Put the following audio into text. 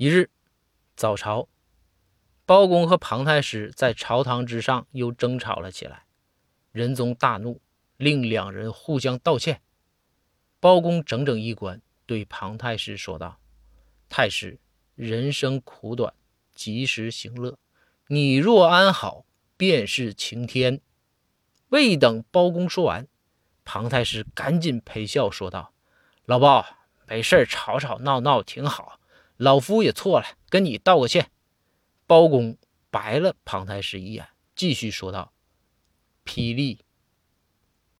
一日早朝，包公和庞太师在朝堂之上又争吵了起来。仁宗大怒，令两人互相道歉。包公整整一关，对庞太师说道：“太师，人生苦短，及时行乐。你若安好，便是晴天。”未等包公说完，庞太师赶紧陪笑说道：“老包，没事吵吵闹闹挺好。老夫也错了，跟你道个歉。”包公白了庞太师一眼，继续说道：“霹雳